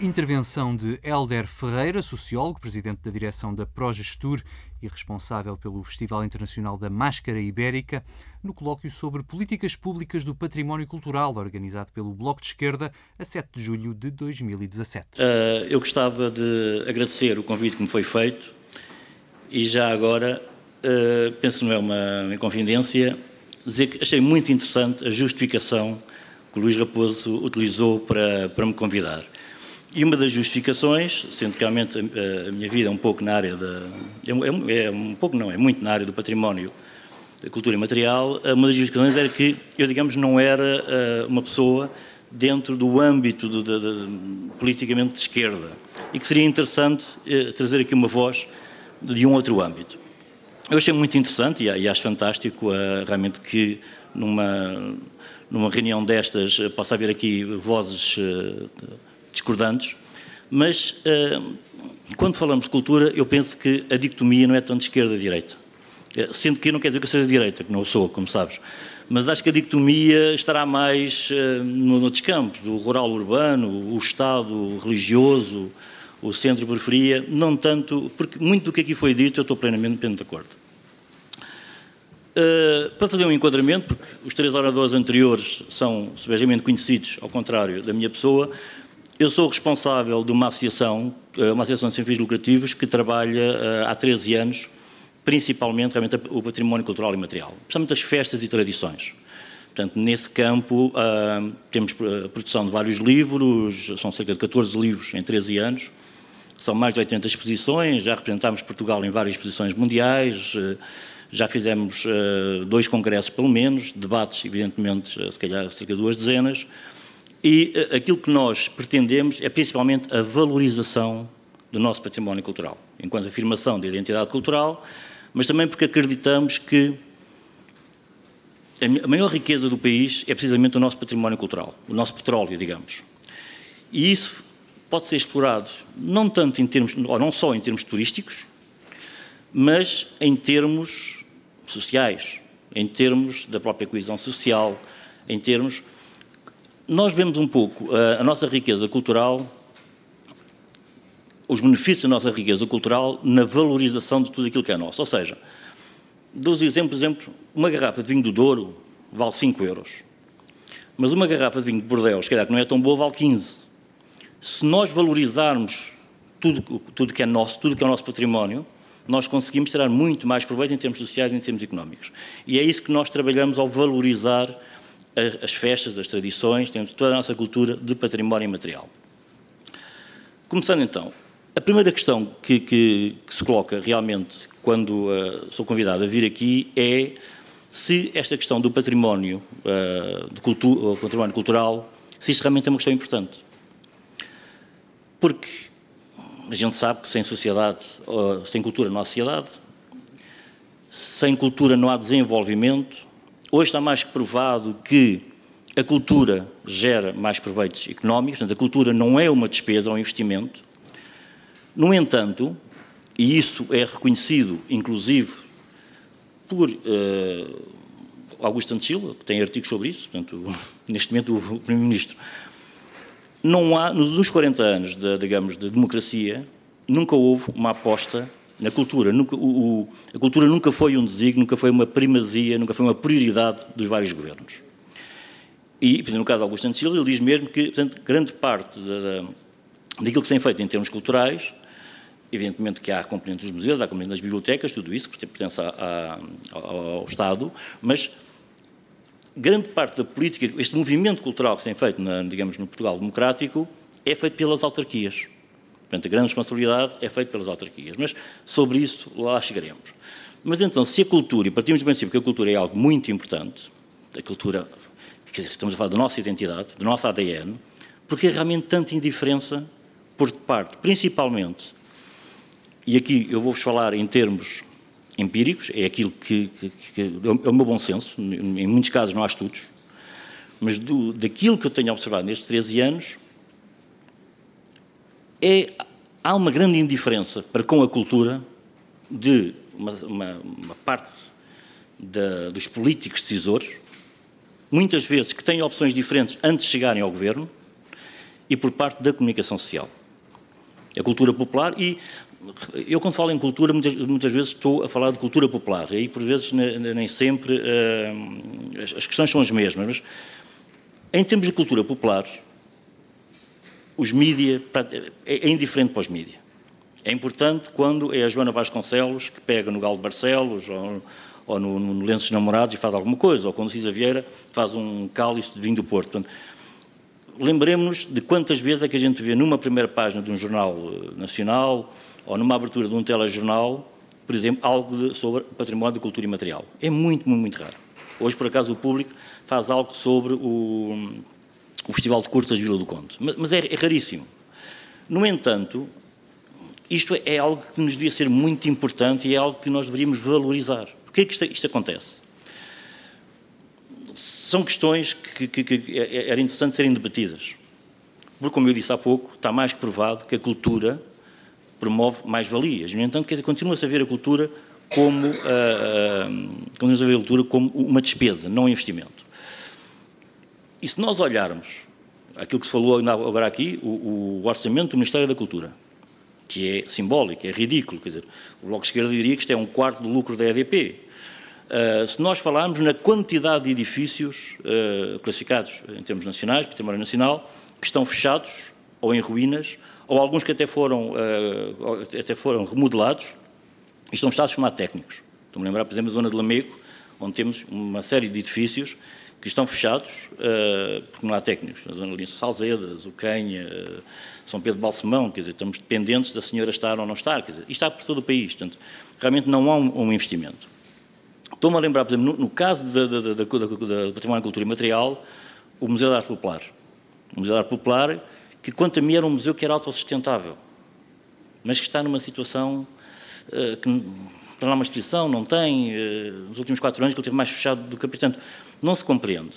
Intervenção de Helder Ferreira, sociólogo, presidente da direção da Progestur e responsável pelo Festival Internacional da Máscara Ibérica, no colóquio sobre políticas públicas do património cultural, organizado pelo Bloco de Esquerda a 7 de julho de 2017. Uh, ah, eu gostava de agradecer o convite que me foi feito e já agora, uh, penso que não é uma inconfidência, dizer que achei muito interessante a justificação que o Luís Raposo utilizou para, para me convidar. E uma das justificações, sendo que realmente a, minha vida é um pouco na área da. É, é, é, um pouco não, é muito na área do património, da cultura imaterial, uma das justificações era que eu, digamos, não era uh, uma pessoa dentro do âmbito de, de, de, politicamente de esquerda e que seria interessante trazer aqui uma voz de um outro âmbito. Eu achei muito interessante e, e acho fantástico realmente que numa, numa reunião destas possa haver aqui vozes discordantes, mas uh, quando falamos de cultura, eu penso que a dicotomia não é tanto esquerda-direita. Eh, sendo que não quer dizer que eu seja de direita, que não sou, como sabes. Mas acho que a dicotomia estará mais uh, no, no descampo, do rural-urbano, o Estado religioso, o centro-periferia, não tanto, porque muito do que aqui foi dito eu estou plenamente, plenamente de acordo. Uh, para fazer um enquadramento, porque os três oradores anteriores são subejamente conhecidos, ao contrário da minha pessoa, eu sou responsável de uma associação, eh, uma associação sem fins lucrativos, que trabalha eh, há 13 anos, principalmente realmente, o património cultural e material, principalmente as festas e tradições. Portanto, nesse campo, uh, temos a produção de vários livros, são cerca de 14 livros em 13 anos, são mais de 80 exposições, já representámos Portugal em várias exposições mundiais, já fizemos dois congressos pelo menos, debates, evidentemente, se calhar cerca de duas dezenas, e eh, aquilo que nós pretendemos é principalmente a valorização do nosso património cultural, enquanto afirmação de identidade cultural, mas também porque acreditamos que a maior riqueza do país é precisamente o nosso património cultural, o nosso petróleo, digamos. E isso pode ser explorado não tanto em termos, ou não só em termos turísticos, mas em termos sociais, em termos da própria coesão social, em termos nós vemos um pouco a, a nossa riqueza cultural, os benefícios da nossa riqueza cultural na valorização de tudo aquilo que é nosso. Ou seja, dos exemplos, exemplo, uma garrafa de vinho do Douro vale 5 euros. Mas uma garrafa de vinho de Bordeaux, se calhar que não é tão boa, vale 15. Se nós valorizarmos tudo, tudo que é nosso, tudo que é o nosso património, nós conseguimos tirar muito mais proveito em termos sociais e em termos económicos. E é isso que nós trabalhamos ao valorizar as festas, as tradições, temos toda a nossa cultura de património imaterial. Começando então, a primeira questão que, que, que se coloca realmente quando uh, sou convidado a vir aqui é se esta questão do património, uh, do cultu património cultural, se isto realmente é uma questão importante. Porque a gente sabe que sem sociedade, uh, sem cultura não há sociedade, sem cultura não há desenvolvimento, Hoje está mais que provado que a cultura gera mais proveitos económicos, portanto, a cultura não é uma despesa, é um investimento. No entanto, e isso é reconhecido, inclusive, por uh, Augusto Santos Silva, que tem artigos sobre isso, portanto, neste momento o Primeiro-Ministro, não há, nos 40 anos, de, digamos, de democracia, nunca houve uma aposta na cultura. Nunca, o, o, a cultura nunca foi um desígnio, nunca foi uma primazia, nunca foi uma prioridade dos vários governos. E, no caso de Augusto Santos Silva, ele diz mesmo que, portanto, grande parte da, da, daquilo que se tem feito em termos culturais, evidentemente que há componentes dos museus, há componentes das bibliotecas, tudo isso que pertence a, a, ao Estado, mas grande parte da política, este movimento cultural que se tem feito, na, digamos, no Portugal democrático, é feito pelas autarquias. Portanto, a grande responsabilidade é feita pelas autarquias. Mas sobre isso lá chegaremos. Mas então, se a cultura, e partimos do princípio que a cultura é algo muito importante, a cultura, estamos a falar da nossa identidade, do nosso ADN, porque é realmente tanta indiferença por parte, principalmente, e aqui eu vou-vos falar em termos empíricos, é aquilo que, que, que, é o meu bom senso, em muitos casos não há estudos, mas do, daquilo que eu tenho observado nestes 13 anos, é, há uma grande indiferença para com a cultura de uma, uma, uma parte da, dos políticos decisores, muitas vezes que têm opções diferentes antes de chegarem ao governo, e por parte da comunicação social. A cultura popular e eu quando falo em cultura muitas, muitas vezes estou a falar de cultura popular e aí por vezes nem sempre uh, as questões são as mesmas, mas em termos de cultura popular os mídia é, é indiferente para os mídia. É importante quando é a Joana Vasconcelos que pega no Galo de Barcelos ou, ou no, no Lenços Namorados e faz alguma coisa, ou quando Cisa Vieira faz um cálice de vinho do Porto. Portanto, lembremos-nos de quantas vezes é que a gente vê numa primeira página de um jornal eh, nacional ou numa abertura de um telejornal, por exemplo, algo de, sobre património cultura imaterial. É muito, muito, muito raro. Hoje, por acaso, o público faz algo sobre o, o Festival de Curtas de Vila do Conde, mas, mas é, é raríssimo. No entanto, isto é algo que nos devia ser muito importante e é algo que nós deveríamos valorizar. Porquê é que isto, isto acontece? são questões que, que, que, é, é, era interessante serem debatidas. Porque, como eu disse há pouco, está mais que provado que a cultura promove mais-valias. No entanto, quer dizer, continua-se a ver a cultura como, uh, uh, a ver a cultura como uma despesa, não um investimento. E se nós olharmos aquilo que se falou agora aqui, o, o orçamento do Ministério da Cultura, que é simbólico, é ridículo, quer dizer, o Bloco de Esquerda diria que isto é um quarto do lucro da EDP, Uh, se nós falarmos na quantidade de edifícios uh, classificados em termos nacionais, património nacional, que estão fechados ou em ruínas, ou alguns que até foram, uh, até foram remodelados e estão fechados por técnicos. Estou-me a lembrar, por exemplo, a zona de Lamego, onde temos uma série de edifícios que estão fechados porque não há técnicos. Na zona de Salzedas, Ucanha, São Pedro Balsemão, quer dizer, estamos dependentes da senhora estar ou não estar. Quer dizer, isto está por todo o país, portanto, realmente não há um, um investimento. Estou-me a lembrar, por exemplo, no, no caso da, Património Cultura e Material, o Museu da Arte Popular. O Museu da Arte Popular, que quanto a mim era um museu que era autossustentável, mas que está numa situação uh, que não há uma exposição, não tem, uh, nos últimos quatro anos que ele teve mais fechado do que portanto, não se compreende.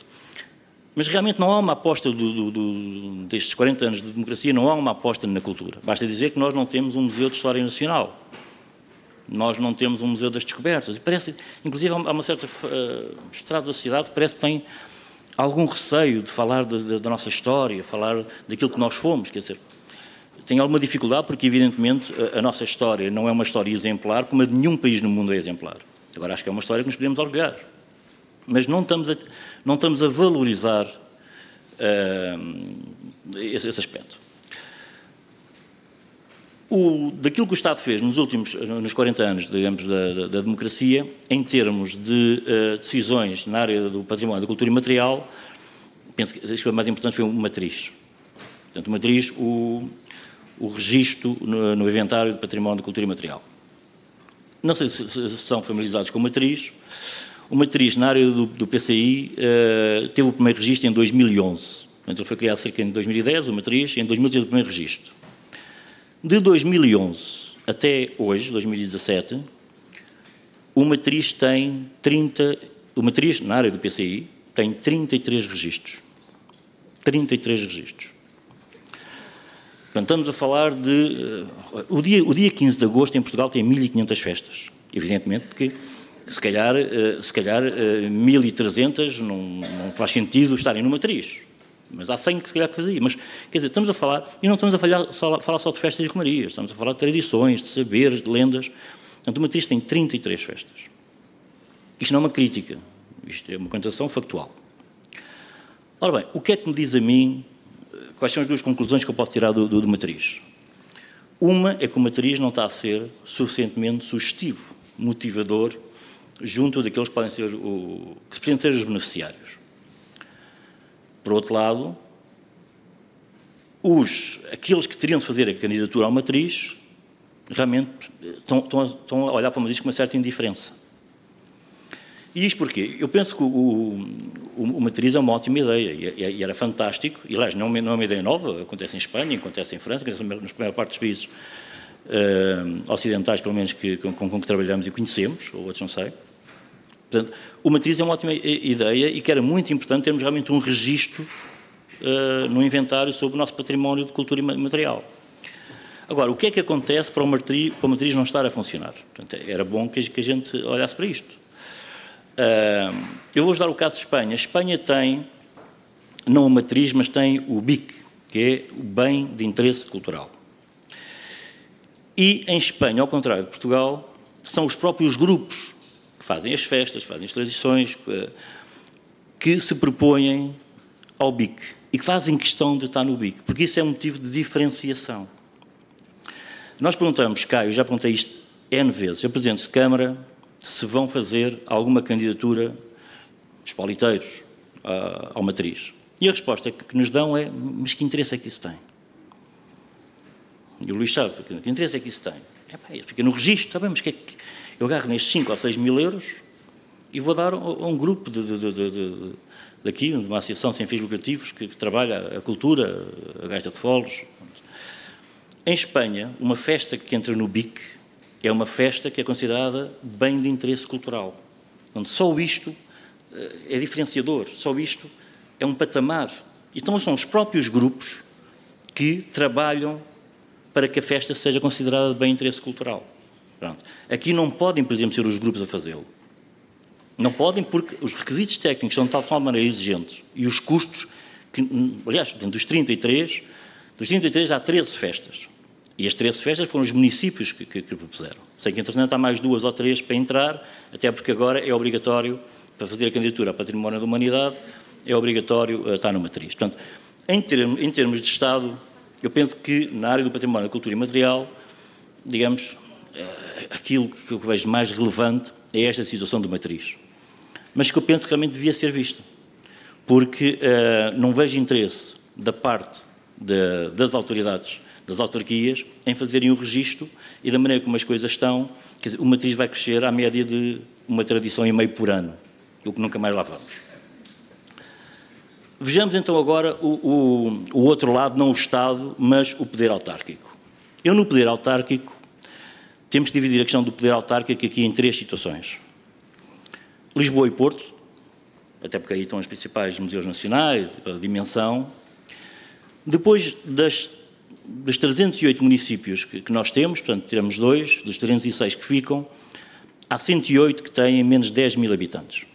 Mas realmente não há uma aposta do, do, do, destes 40 anos de democracia, não há uma aposta na cultura. Basta dizer que nós não temos um museu de história nacional. Nós não temos um museu das descobertas. Parece, inclusive, há uma certa uh, estrada da cidade parece que tem algum receio de falar de, da nossa história, falar daquilo que nós fomos. Quer dizer, tem alguma dificuldade porque, evidentemente, a, nossa história não é uma história exemplar, como a de nenhum país no mundo é exemplar. Agora, acho que é uma história que nos podemos orgulhar. Mas não estamos a, não estamos a valorizar uh, esse, esse aspecto. O, daquilo que o Estado fez nos últimos, nos 40 anos, digamos, da, da, democracia, em termos de uh, decisões na área do património da cultura imaterial, penso que a mais importante foi uma matriz. Portanto, uma matriz, o, o registro no, no, inventário de património de cultura imaterial. Não sei se, se são familiarizados com matriz. O matriz, na área do, do PCI, uh, eh, teve o primeiro registro em 2011. Portanto, ele foi criado cerca de 2010, o matriz, em 2011 teve o primeiro registro. De 2011 até hoje, 2017, o matriz tem 30, o matriz na área do PCI tem 33 registros. 33 registros. Portanto, estamos a falar de. Uh, o, dia, o dia 15 de agosto em Portugal tem 1.500 festas. Evidentemente, porque se calhar, uh, se calhar uh, 1.300 não, não faz sentido estarem no matriz mas há 100 que se calhar que fazia. Mas, quer dizer, estamos a falar, e não estamos a falar só, falar só de festas e romarias, estamos a falar de tradições, de saberes, de lendas. Portanto, o Matriz tem 33 festas. Isto não é uma crítica, isto é uma constatação factual. Ora bem, o que é que me diz a mim, quais são as duas conclusões que eu posso tirar do, do, do Matriz? Uma é que o Matriz não está a ser suficientemente sugestivo, motivador, junto daqueles que podem ser, o, que podem ser os beneficiários. Por outro lado, os, aqueles que teriam de fazer a candidatura ao matriz realmente estão, estão, estão a olhar para o matriz com uma certa indiferença. E isto porquê? Eu penso que o, o, o matriz é uma ótima ideia e, e era fantástico. E, aliás, não, não é uma ideia nova, acontece em Espanha, acontece em França, acontece nas primeiras partes dos países uh, ocidentais, pelo menos, que, com, com que trabalhamos e conhecemos, ou outros não sei. Portanto, o matriz é uma ótima ideia e que era muito importante termos realmente um registro uh, no inventário sobre o nosso património de cultura imaterial. Agora, o que é que acontece para o matriz, para o matriz não estar a funcionar? Portanto, era bom que a gente olhasse para isto. Eu vou dar o caso de Espanha. A Espanha tem, não a matriz, mas tem o BIC, que é o bem de interesse cultural. E em Espanha, ao contrário de Portugal, são os próprios grupos que fazem as festas, fazem as tradições, que se propõem ao BIC e que fazem questão de estar no BIC, porque isso é um motivo de diferenciação. Nós perguntamos, Caio, já perguntei isto N vezes, a Presidente de Câmara, se vão fazer alguma candidatura dos politeiros ao matriz. E a resposta que nos dão é: mas que interesse é que isso tem? E o Luís sabe, que interesse é que isso tem? É, pá, fica no registro, está mas que é que eu agarro nestes 5 ou 6 mil euros e vou dar a um grupo de, de, de, de daqui, de uma associação sem fins lucrativos que, que trabalha a cultura, a gaita de foles. Em Espanha, uma festa que entra no BIC é uma festa que é considerada bem de interesse cultural. Onde só isto eh, é diferenciador, só isto é um patamar. Então são os próprios grupos que trabalham para que a festa seja considerada de bem interesse cultural. Pronto. Aqui não podem, por exemplo, ser os grupos a fazê-lo. Não podem porque os requisitos técnicos são de tal maneira exigentes e os custos, que, aliás, dentro dos 33, dos 33 há 13 festas. E as 13 festas foram os municípios que, que, que propuseram. Sei que, entretanto, há mais duas ou três para entrar, até porque agora é obrigatório, para fazer a candidatura a Património da Humanidade, é obrigatório uh, estar no matriz. Portanto, em, termos, em termos de Estado, eu penso que na área do património, cultura e material, digamos, uh, aquilo que eu vejo mais relevante é esta situação do matriz. Mas que eu penso que realmente devia ser vista. Porque uh, não vejo interesse da parte de, das autoridades das autarquias em fazerem o registro e da maneira como as coisas estão, quer dizer, o matriz vai crescer à média de uma tradição e meio por ano, o que nunca mais lá vamos. Vejamos então agora o, o, o outro lado, não o Estado, mas o poder autárquico. Eu, no poder autárquico, temos de dividir a questão do poder autárquico aqui em três situações. Lisboa e Porto, até porque aí estão os principais museus nacionais, a dimensão. Depois das dos 308 municípios que, que, nós temos, portanto, tiramos dois, dos 306 que ficam, há 108 que têm menos de 10 mil habitantes.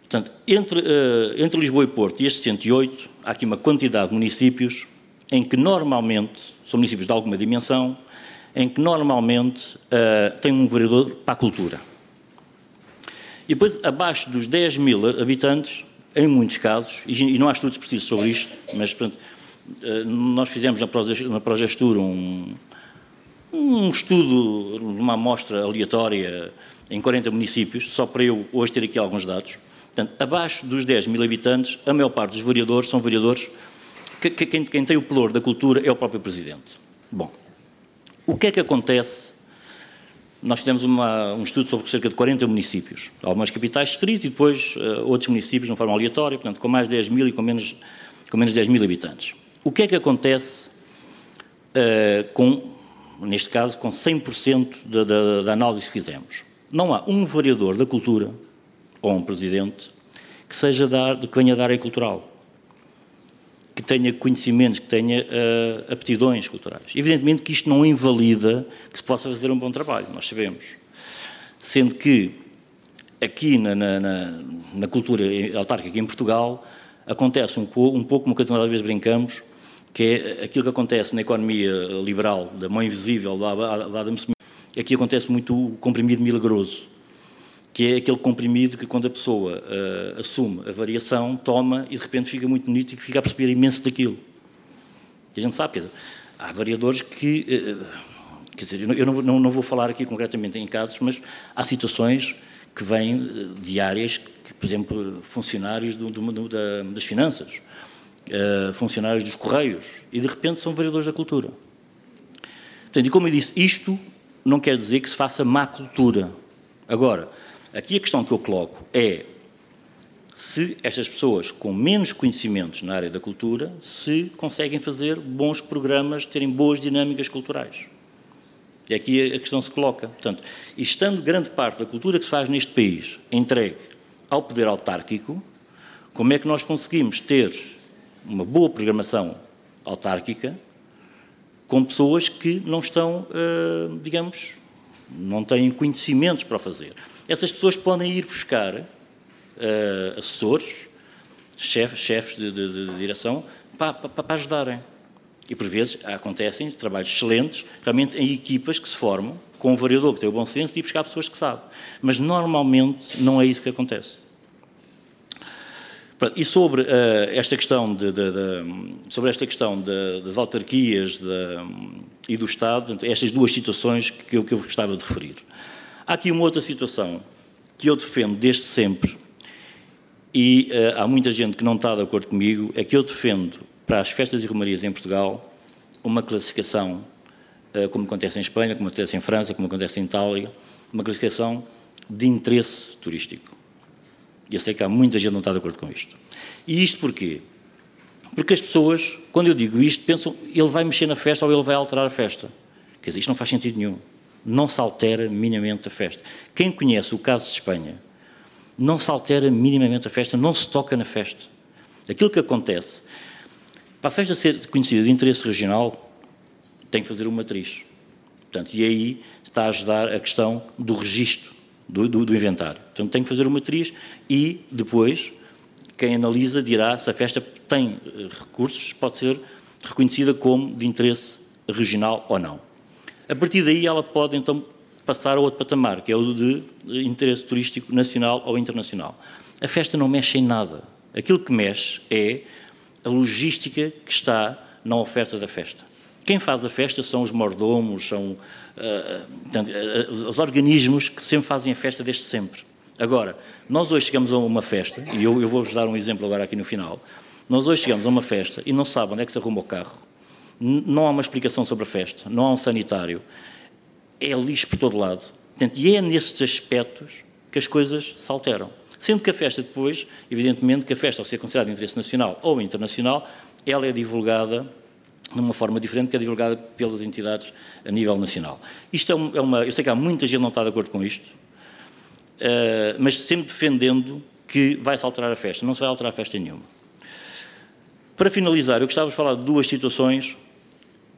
Portanto, entre, uh, entre Lisboa e Porto e estes 108, há aqui uma quantidade de municípios em que normalmente, são municípios de alguma dimensão, em que normalmente uh, tem um vereador para a cultura. E depois, abaixo dos 10 mil habitantes, em muitos casos, e não há estudos precisos sobre isto, mas portanto, eh, nós fizemos na Progestur um, um estudo, uma amostra aleatória em 40 municípios, só para eu hoje ter aqui alguns dados. Portanto, abaixo dos 10 mil habitantes, a maior parte dos vereadores são vereadores que, que quem, quem, tem o pelour da cultura é o próprio Presidente. Bom, o que é que acontece? Nós fizemos uma, um estudo sobre cerca de 40 municípios, algumas capitais distritos e depois uh, outros municípios de uma forma aleatória, portanto, com mais de 10 mil e com menos, com menos de 10 mil habitantes. O que é que acontece uh, com, neste caso, com 100% da, da, da análise que fizemos? Não há um vereador da cultura ou um presidente que seja da, que venha da área cultural, que tenha conhecimentos, que tenha uh, aptidões culturais. Evidentemente que isto não invalida que se possa fazer um bom trabalho, nós sabemos. Sendo que aqui na, na, na, na cultura autárquica em Portugal acontece um, um pouco uma coisa que nós às vezes brincamos, que é aquilo que acontece na economia liberal, da mão invisível, da, da Adam Smith, aqui acontece muito o comprimido milagroso, que é aquele comprimido que quando a pessoa uh, assume a variação, toma e de repente fica muito bonito e fica a perceber imenso daquilo. E a gente sabe, quer dizer, há variadores que, uh, quer dizer, eu não, não, não, vou falar aqui concretamente em casos, mas há situações que vêm de áreas que, por exemplo, funcionários do, do, do, da, das finanças, uh, funcionários dos Correios, e de repente são vereadores da cultura. Portanto, e como eu disse, isto não quer dizer que se faça má cultura. Agora, aqui a questão que eu coloco é se estas pessoas com menos conhecimentos na área da cultura se conseguem fazer bons programas, terem boas dinâmicas culturais. E aqui a questão se coloca. Portanto, estando grande parte da cultura que se faz neste país entregue ao poder autárquico, como é que nós conseguimos ter uma boa programação autárquica com pessoas que não estão, uh, digamos, não têm conhecimentos para fazer. Essas pessoas podem ir buscar uh, assessores, chefes, chefes de, de, de, direção, para, para, para ajudarem. E por vezes acontecem trabalhos excelentes, realmente em equipas que se formam, com um variador que tem o bom senso e buscar pessoas que sabem. Mas normalmente não é isso que acontece. E sobre uh, esta questão, de, de, de, sobre esta questão das autarquias e do Estado, estas duas situações que eu, que eu gostava de referir. Há aqui uma outra situação que eu defendo desde sempre, e uh, há muita gente que não está de acordo comigo, é que eu defendo para as festas e romarias em Portugal uma classificação, uh, como acontece em Espanha, como acontece em França, como acontece em Itália, uma classificação de interesse turístico. E eu sei que há muita gente que não está de acordo com isto. E isto porquê? Porque as pessoas, quando eu digo isto, pensam ele vai mexer na festa ou ele vai alterar a festa. Quer dizer, isto não faz sentido nenhum. Não se altera minimamente a festa. Quem conhece o caso de Espanha, não se altera minimamente a festa, não se toca na festa. Aquilo que acontece, para a festa ser conhecida de interesse regional, tem que fazer uma matriz. Portanto, e aí está a ajudar a questão do registro do, do, do inventário. Portanto, tem que fazer uma matriz e depois quem analisa dirá se a festa tem eh, recursos, pode ser reconhecida como de interesse regional ou não. A partir daí ela pode então passar a outro patamar, que é o de interesse turístico nacional ou internacional. A festa não mexe em nada. Aquilo que mexe é a logística que está na oferta da festa. Quem faz a festa são os mordomos, são portanto, uh, os organismos que sempre fazem a festa desde sempre. Agora, nós hoje chegamos a uma festa, e eu, eu vou-vos dar um exemplo agora aqui no final. Nós hoje chegamos a uma festa e não sabem onde é que se arruma o carro. Não há uma explicação sobre a festa, não há um sanitário. É lixo por todo lado. Portanto, e é nesses aspectos que as coisas se alteram. Sendo que a festa depois, evidentemente que a festa, ao ser considerada de interesse nacional ou internacional, ela é divulgada de uma forma diferente que é divulgada pelas entidades a nível nacional. Isto é, é uma, eu sei que há muita gente que não está de acordo com isto, uh, mas sempre defendendo que vai-se alterar a festa. Não se vai alterar a festa nenhuma. Para finalizar, eu gostava de falar de duas situações,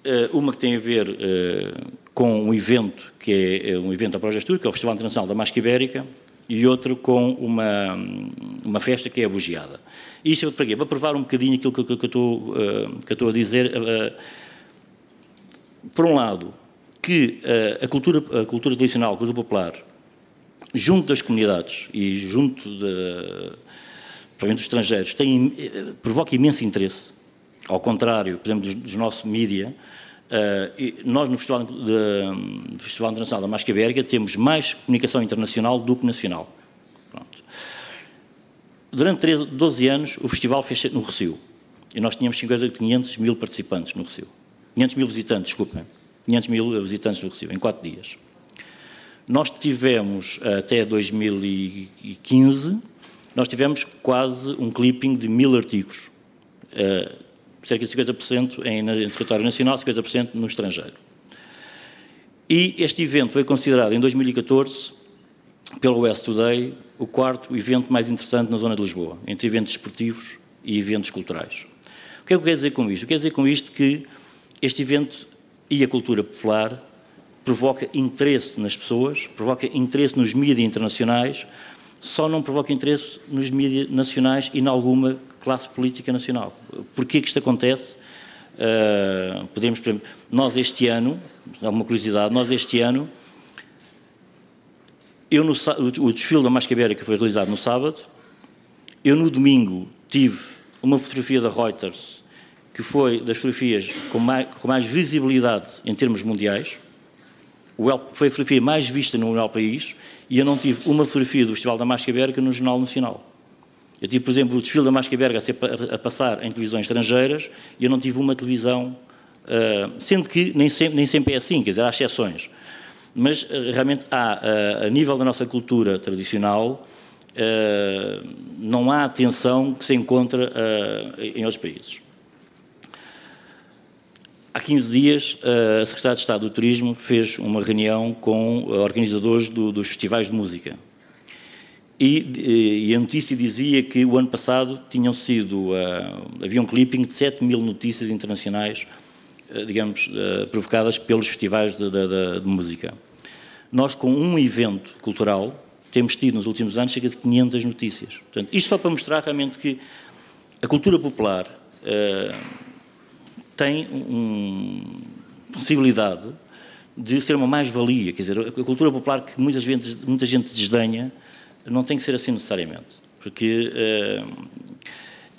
uh, uma que tem a ver uh, com um evento, que é um evento da Progestur, que é o Festival Internacional da Máscara Ibérica, e outro com uma, uma festa que é a bugiada. Isto para quê? Para provar um bocadinho aquilo que, que, que, eu, estou, uh, que eu estou a dizer. Uh, por um lado, que a, cultura, a cultura tradicional, a cultura popular, junto das comunidades e junto de, dos estrangeiros, tem, provoca imenso interesse. Ao contrário, por exemplo, dos, dos nossos mídia, Uh, nós, no Festival, de, Festival Internacional da Máscara Ibérica, temos mais comunicação internacional do que nacional. Pronto. Durante 13, 12 anos, o festival fez no Recio. E nós tínhamos 50, 500 mil participantes no Recio. 500 mil visitantes, desculpem. 500 mil visitantes no Recio, em 4 dias. Nós tivemos, até 2015, nós tivemos quase um clipping de mil artigos. Uh, cerca de 50% em, em território nacional, 50% no estrangeiro. E este evento foi considerado em 2014 pelo West Today o quarto evento mais interessante na zona de Lisboa, entre eventos esportivos e eventos culturais. O que é que eu quero dizer com isto? Eu quero dizer com isto que este evento e a cultura popular provoca interesse nas pessoas, provoca interesse nos mídias internacionais, só não provoca interesse nos mídias nacionais e em alguma classe política nacional. Porquê que isto acontece? Uh, podemos, nós este ano, é uma curiosidade, nós este ano, eu no, o desfile da que foi realizado no sábado, eu no domingo tive uma fotografia da Reuters que foi das fotografias com mais, com mais visibilidade em termos mundiais, foi a fotografia mais vista no meu país e eu não tive uma fotografia do Festival da Máscara Ibérica no Jornal Nacional. Eu tive, por exemplo, o desfile da Máscara Ibérica a, a, passar em televisões estrangeiras e eu não tive uma televisão, uh, sendo que nem sempre, nem sempre é assim, quer dizer, há exceções. Mas uh, realmente há, uh, a nível da nossa cultura tradicional, não há atenção que se encontra em outros países. Há 15 dias, a Secretaria de Estado do Turismo fez uma reunião com organizadores do, dos festivais de música. E, e, a notícia dizia que o ano passado tinham sido, uh, havia um clipping de 7 mil notícias internacionais, uh, digamos, uh, provocadas pelos festivais de, de, de, música. Nós, com um evento cultural, temos tido nos últimos anos cerca de 500 notícias. Portanto, isto só para mostrar realmente que a cultura popular tem uma possibilidade de ser uma mais-valia. Quer dizer, a cultura popular que muita gente, muita gente desdenha não tem que ser assim necessariamente, porque uh,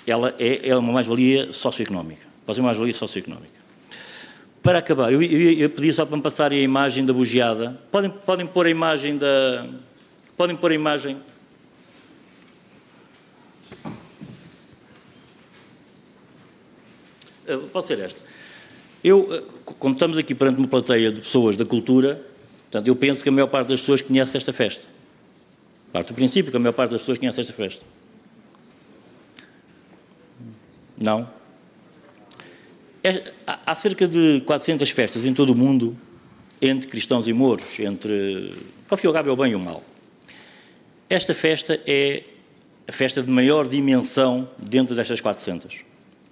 ela é, é uma mais-valia socioeconómica. Pode ser uma mais-valia socioeconómica. Para acabar, eu, eu, eu pedi só para me passarem a imagem da bugiada. Podem, podem pôr a imagem da. Podem pôr a imagem. Eh, pode ser esta. Eu, eh, como estamos aqui perante uma plateia de pessoas da cultura, portanto, eu penso que a maior parte das pessoas conhece esta festa. Parte do princípio que a maior parte das pessoas conhece esta festa. Não? É, há cerca de 400 festas em todo o mundo, entre cristãos e mouros, entre fim e o bem e o mal. Esta festa é a festa de maior dimensão dentro destas 400.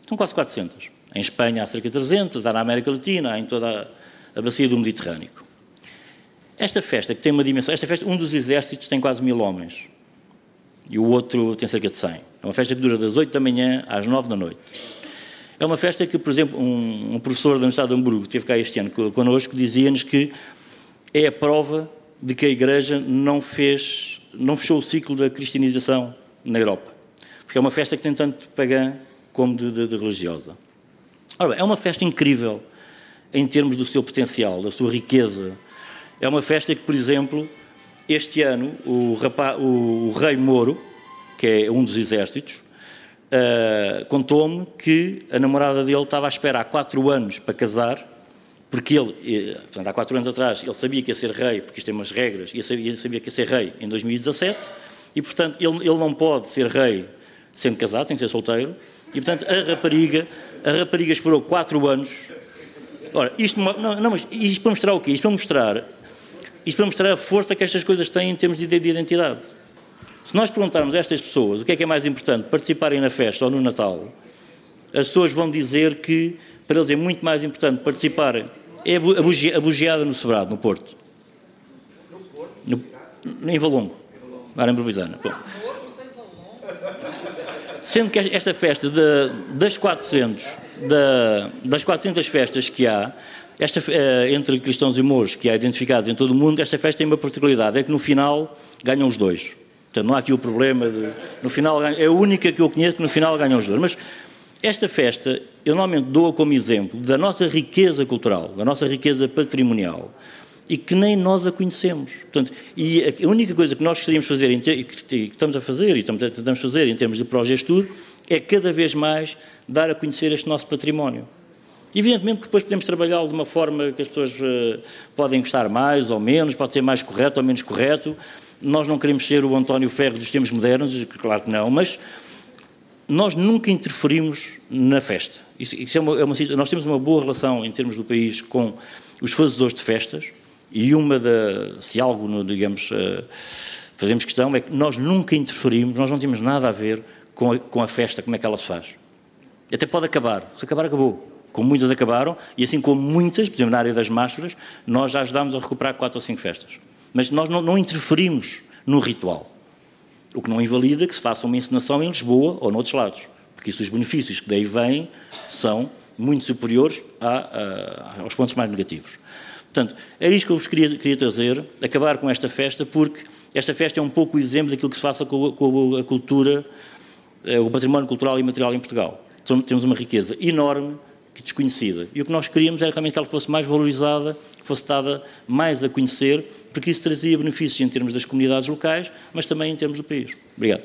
São quase 400. Em Espanha há cerca de 300, há na América Latina, há em toda a bacia do Mediterrâneo. Esta festa, que tem uma dimensão, esta festa, um dos exércitos tem quase mil homens e o outro tem cerca de 100. É uma festa que dura das 8 da manhã às 9 da noite. É uma festa que, por exemplo, um, um professor da Universidade de Hamburgo, que esteve cá este ano connosco, dizia-nos que é a prova de que a Igreja não fez, não fechou o ciclo da cristianização na Europa. Porque é uma festa que tem tanto pagã como de, de, de religiosa. Ora bem, é uma festa incrível em termos do seu potencial, da sua riqueza. É uma festa que, por exemplo, este ano o, rapaz, o, o rei Moro, que é um dos exércitos, uh, contou-me que a namorada dele estava à espera há quatro anos para casar, porque ele, eh, portanto, há quatro anos atrás, ele sabia que ia ser rei, porque isto tem umas regras, e sabia, sabia que ia ser rei em 2017, e, portanto, ele, ele não pode ser rei sendo casado, tem que ser solteiro, e, portanto, a rapariga, a rapariga esperou quatro anos. Ora, isto, não, não, mas isto para mostrar o quê? Isto para mostrar, isto para mostrar a força que estas coisas têm em termos de identidade. Se nós perguntarmos a estas pessoas o que é que é mais importante, participarem na festa ou no Natal, as pessoas vão dizer que para eles é muito mais importante participarem. É a bugiada no Sobrado, no Porto. No, em Valongo. Em Barbizana. Sendo que esta festa de, das 400, das 400 festas que há, esta, eh, entre cristãos e mouros, que há identificados em todo o mundo, esta festa tem uma particularidade, é que no final ganham os dois. Portanto, não há aqui o problema de. No final, é a única que eu conheço que no final ganham os dois. Mas esta festa, eu normalmente dou como exemplo da nossa riqueza cultural, da nossa riqueza patrimonial, e que nem nós a conhecemos. Portanto, e a única coisa que nós gostaríamos de fazer, e que estamos a fazer, e estamos a fazer em termos de Progestur, é cada vez mais dar a conhecer este nosso património. Evidentemente que depois podemos trabalhá-lo de uma forma que as pessoas uh, podem gostar mais ou menos, pode ser mais correto ou menos correto, nós não queremos ser o António Ferro dos tempos modernos, claro que não, mas nós nunca interferimos na festa. Isso, isso é uma, é uma, nós temos uma boa relação em termos do país com os fazedores de festas e uma da, se algo, digamos, uh, fazemos questão é que nós nunca interferimos, nós não temos nada a ver com a, com a festa, como é que ela se faz. Até pode acabar, se acabar acabou. Como muitas acabaram, e assim como muitas, por exemplo, na área das máscaras, nós já ajudámos a recuperar quatro ou cinco festas. Mas nós não, não interferimos no ritual. O que não invalida que se faça uma encenação em Lisboa ou noutros lados, porque isso, os benefícios que daí vêm são muito superiores a, a, aos pontos mais negativos. Portanto, era isto que eu vos queria, queria, trazer, acabar com esta festa, porque esta festa é um pouco o exemplo daquilo que se faça com com a cultura, eh, o património cultural e material em Portugal. Temos uma riqueza enorme desconhecida. E o que nós queríamos era realmente que ela fosse mais valorizada, que fosse dada mais a conhecer, porque isso trazia benefícios em termos das comunidades locais, mas também em termos do país. Obrigado.